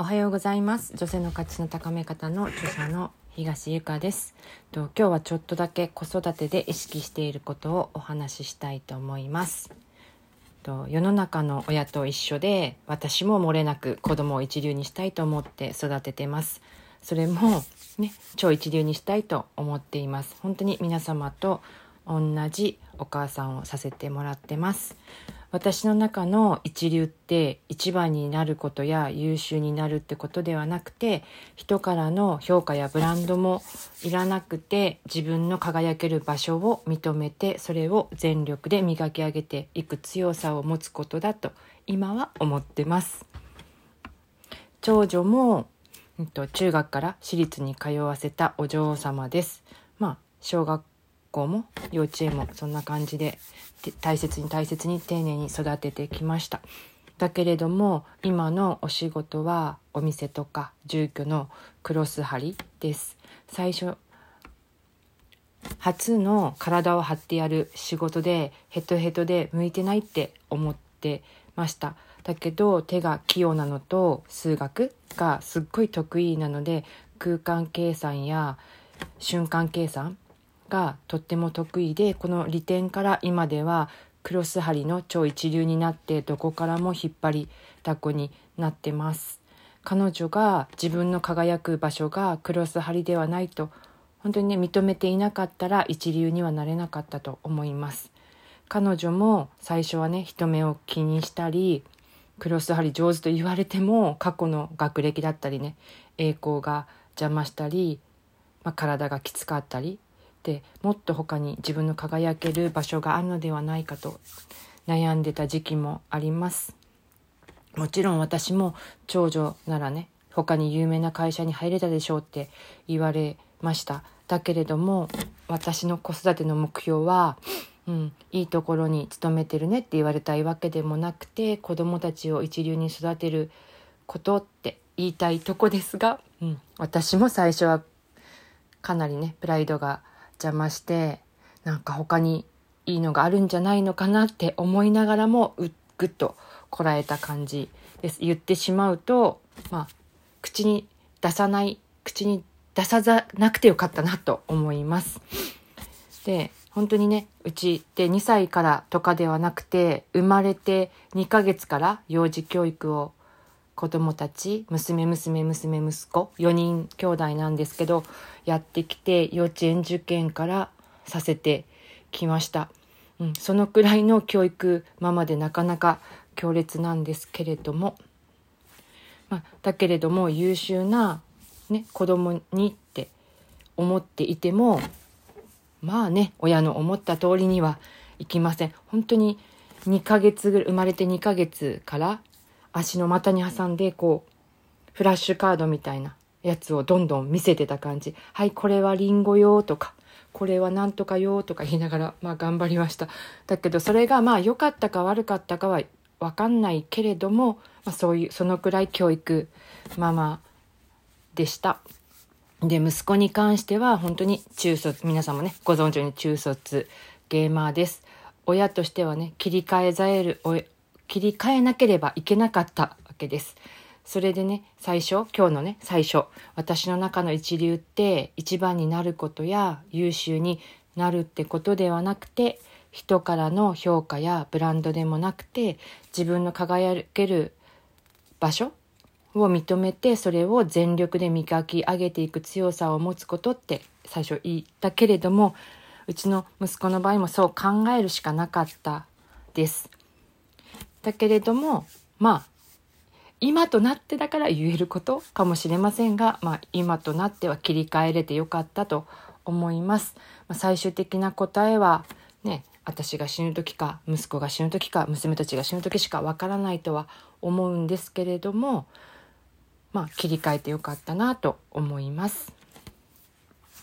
おはようございます。女性の価値の高め方の著者の東由香です。と今日はちょっとだけ子育てで意識していることをお話ししたいと思います。と世の中の親と一緒で私も漏れなく子供を一流にしたいと思って育ててます。それもね超一流にしたいと思っています。本当に皆様と同じお母さんをさせてもらってます。私の中の一流って一番になることや優秀になるってことではなくて人からの評価やブランドもいらなくて自分の輝ける場所を認めてそれを全力で磨き上げていく強さを持つことだと今は思ってます。長女も、えっと、中学から私立に通わせたお嬢様です。まあ小学校も幼稚園もそんな感じで大切に大切に丁寧に育ててきました。だけれども今のお仕事はお店とか住居のクロス張りです。最初初の体を張ってやる仕事でヘトヘトで向いてないって思ってました。だけど手が器用なのと数学がすっごい得意なので空間計算や瞬間計算がとっても得意でこの利点から今ではクロス張りの超一流になってどこからも引っ張りだこになってます。彼女が自分の輝く場所がクロス張りではないと本当にね認めていなかったら一流にはなれなかったと思います。彼女も最初はね人目を気にしたりクロス張り上手と言われても過去の学歴だったりね栄光が邪魔したり、まあ、体がきつかったりでもっと他に自分の輝ける場所があるのではないかと悩んでた時期もあります。もちろん私も長女ならね他に有名な会社に入れたでしょうって言われました。だけれども私の子育ての目標は、うん、いいところに勤めてるねって言われたいわけでもなくて子供たちを一流に育てることって言いたいとこですが、うん、私も最初はかなりねプライドが邪魔してなんか他にいいのがあるんじゃないのかなって思いながらもうぐっとこらえた感じです。言ってしまうとまあ口に出さない口に出さなくてよかったなと思います。で本当にねうちって2歳からとかではなくて生まれて2ヶ月から幼児教育を子供たち娘娘娘息子4人兄弟なんですけどやってきて幼稚園受験からさせてきました、うん、そのくらいの教育ママでなかなか強烈なんですけれども、まあ、だけれども優秀な、ね、子供にって思っていてもまあね親の思った通りにはいきません。本当に2ヶ月ぐらい生まれて2ヶ月から足の股に挟んでこうフラッシュカードみたいなやつをどんどん見せてた感じ「はいこれはリンゴよ」とか「これはなんとかよ」とか 言いながらまあ頑張りました。だけどそれがまあ良かったか悪かったかは分かんないけれども、まあ、そういうそのくらい教育ママでした。で息子に関しては本当に中卒皆さんもねご存知に中卒ゲーマーです。親としてはね切り替えざえる切り替えなければいけなかったわけです。それでね、最初、今日のね、最初、私の中の一流って一番になることや優秀になるってことではなくて、人からの評価やブランドでもなくて、自分の輝ける場所を認めて、それを全力で磨き上げていく強さを持つことって最初言ったけれども、うちの息子の場合もそう考えるしかなかったです。だけれどもまあ今となってだから言えることかもしれませんが、まあ、今となっては切り替えれてよかったと思います。まあ、最終的な答えはね私が死ぬ時か息子が死ぬ時か娘たちが死ぬ時しかわからないとは思うんですけれどもまあ切り替えてよかったなと思います。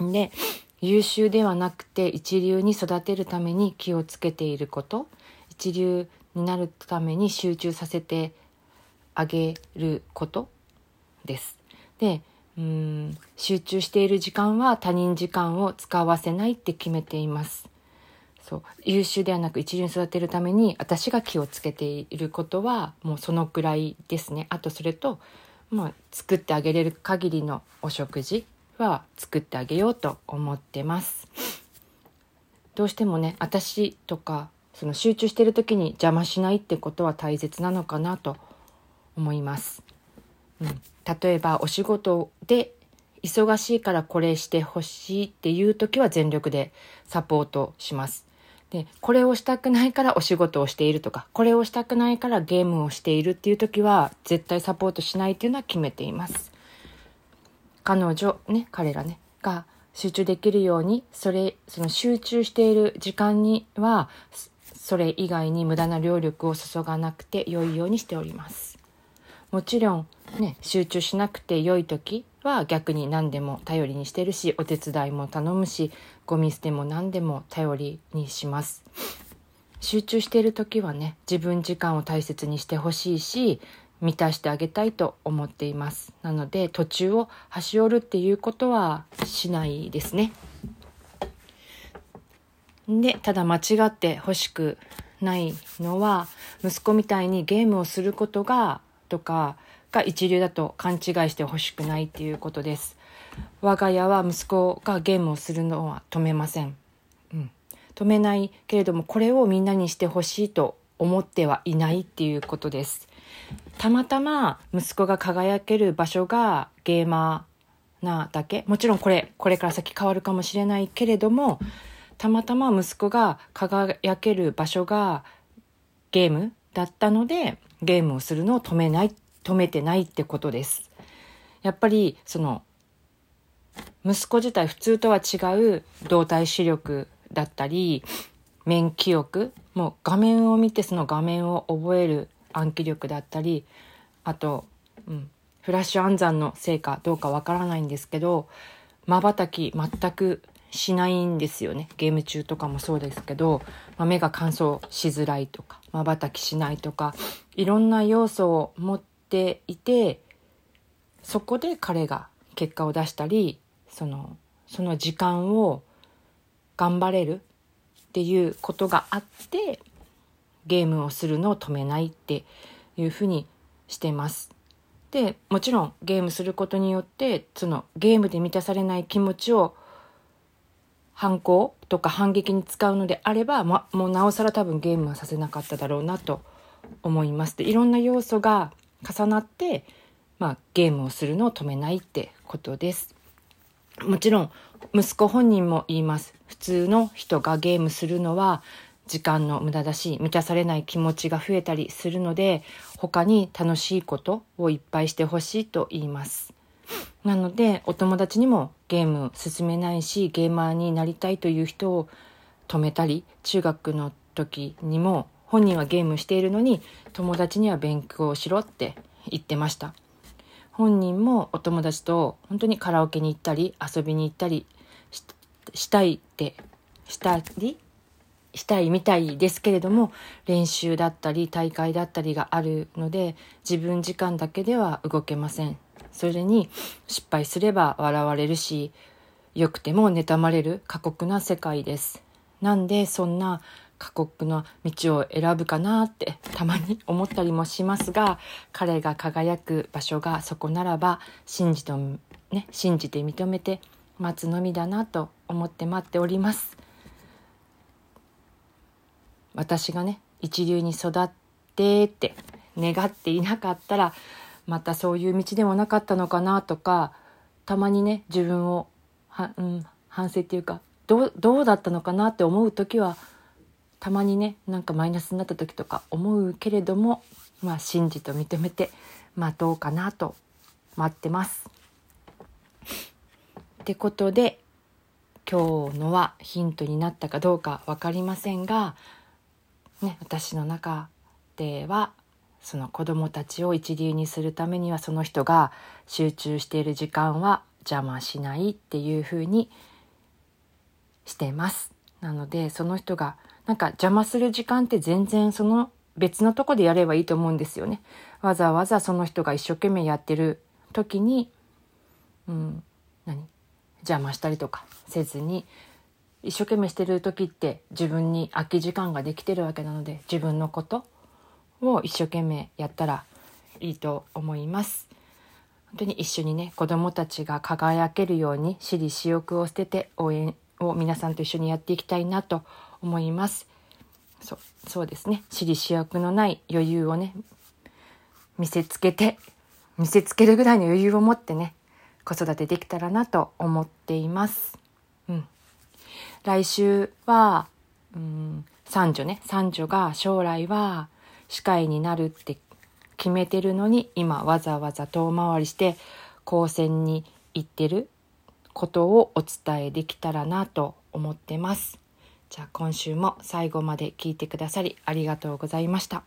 で優秀ではなくて一流に育てるために気をつけていること一流になるために集中させてあげることです。でうん集中している時間は他人時間を使わせないって決めています。そう優秀ではなく一流に育てるために私が気をつけていることはもうそのくらいですね。あとそれとまあ、作ってあげれる限りのお食事は作ってあげようと思ってます。どうしてもね私とかその集中してる時に邪魔しないってことは大切なのかなと思います。うん、例えばお仕事で忙しいからこれしてほしいっていう時は全力でサポートします。で、これをしたくないからお仕事をしているとか、これをしたくないからゲームをしているっていう時は絶対サポートしないっていうのは決めています。彼女、ね、彼らね、が集中できるように、それ、その集中している時間には、それ以外に無駄な労力を注がなくて良いようにしております。もちろん、ね、集中しなくて良い時は逆に何でも頼りにしてるし、お手伝いも頼むし、ゴミ捨ても何でも頼りにします。集中している時はね、自分時間を大切にしてほしいし、満たしてあげたいと思っています。なので途中を端折るっていうことはしないですね。で、ただ間違って欲しくないのは、息子みたいにゲームをすることが、とか、が一流だと勘違いして欲しくないっていうことです。我が家は息子がゲームをするのは止めません。うん。止めないけれども、これをみんなにしてほしいと思ってはいないっていうことです。たまたま息子が輝ける場所がゲーマーなだけもちろんこれこれから先変わるかもしれないけれどもたまたま息子が輝ける場所がゲームだったのでゲームをするのを止めない止めてないってことです。やっぱりその息子自体普通とは違う動体視力だったり面記憶もう画面を見てその画面を覚える暗記力だったりあと、うん、フラッシュ暗算のせいかどうかわからないんですけどまばたき全くしないんですよねゲーム中とかもそうですけど、まあ、目が乾燥しづらいとかまばたきしないとかいろんな要素を持っていてそこで彼が結果を出したりそのその時間を頑張れるっていうことがあってゲームをするのを止めないっていうふうにしてます。でもちろんゲームすることによってそのゲームで満たされない気持ちを反抗とか反撃に使うのであれば、ま、もうなおさら多分ゲームはさせなかっただろうなと思います。でいろんな要素が重なって、まあ、ゲームをするのを止めないってことです。もちろん息子本人も言います。普通の人がゲームするのは時間の無駄だし満たされない気持ちが増えたりするので他に楽しいことをいっぱいしてほしいと言いますなのでお友達にもゲーム進めないしゲーマーになりたいという人を止めたり中学の時にも本人はゲームしているのに友達には勉強しろって言ってました。本人もお友達と本当にカラオケに行ったり遊びに行ったりしたいってしたりしたいみたいですけれども練習だったり大会だったりがあるので自分時間だけでは動けません。それに失敗すれば笑われるし良くても妬まれる過酷な世界です。なんでそんな過酷な道を選ぶかなってたまに思ったりもしますが彼が輝く場所がそこならば信じと、ね、信じて認めて待つのみだなと思って待っております。私がね一流に育ってって願っていなかったらまたそういう道でもなかったのかなとかたまにね自分をは、うん、反省っていうかどうどうだったのかなって思う時はたまにねなんかマイナスになった時とか思うけれどもまあ信じと認めて待とうかなと待ってます。ってことで今日のはヒントになったかどうか分かりませんがね、私の中ではその子供たちを一流にするためにはその人が集中している時間は邪魔しないっていうふうにしてます。なのでその人がなんか邪魔する時間って全然その別のとこでやればいいと思うんですよね。わざわざその人が一生懸命やってる時に、うん、何？邪魔したりとかせずに一生懸命してる時って自分に空き時間ができてるわけなので自分のことを一生懸命やったらいいと思います。本当に一緒にね子どもたちが輝けるように私利私欲を捨てて応援を皆さんと一緒にやっていきたいなと思います。そうそうですね。私利私欲のない余裕をね見せつけて見せつけるぐらいの余裕を持ってね子育てできたらなと思っています。うん。来週はうん三女ね。三女が将来は歯科医になるって決めてるのに今わざわざ遠回りして高専に行ってることをお伝えできたらなと思ってます。じゃあ今週も最後まで聞いてくださりありがとうございました。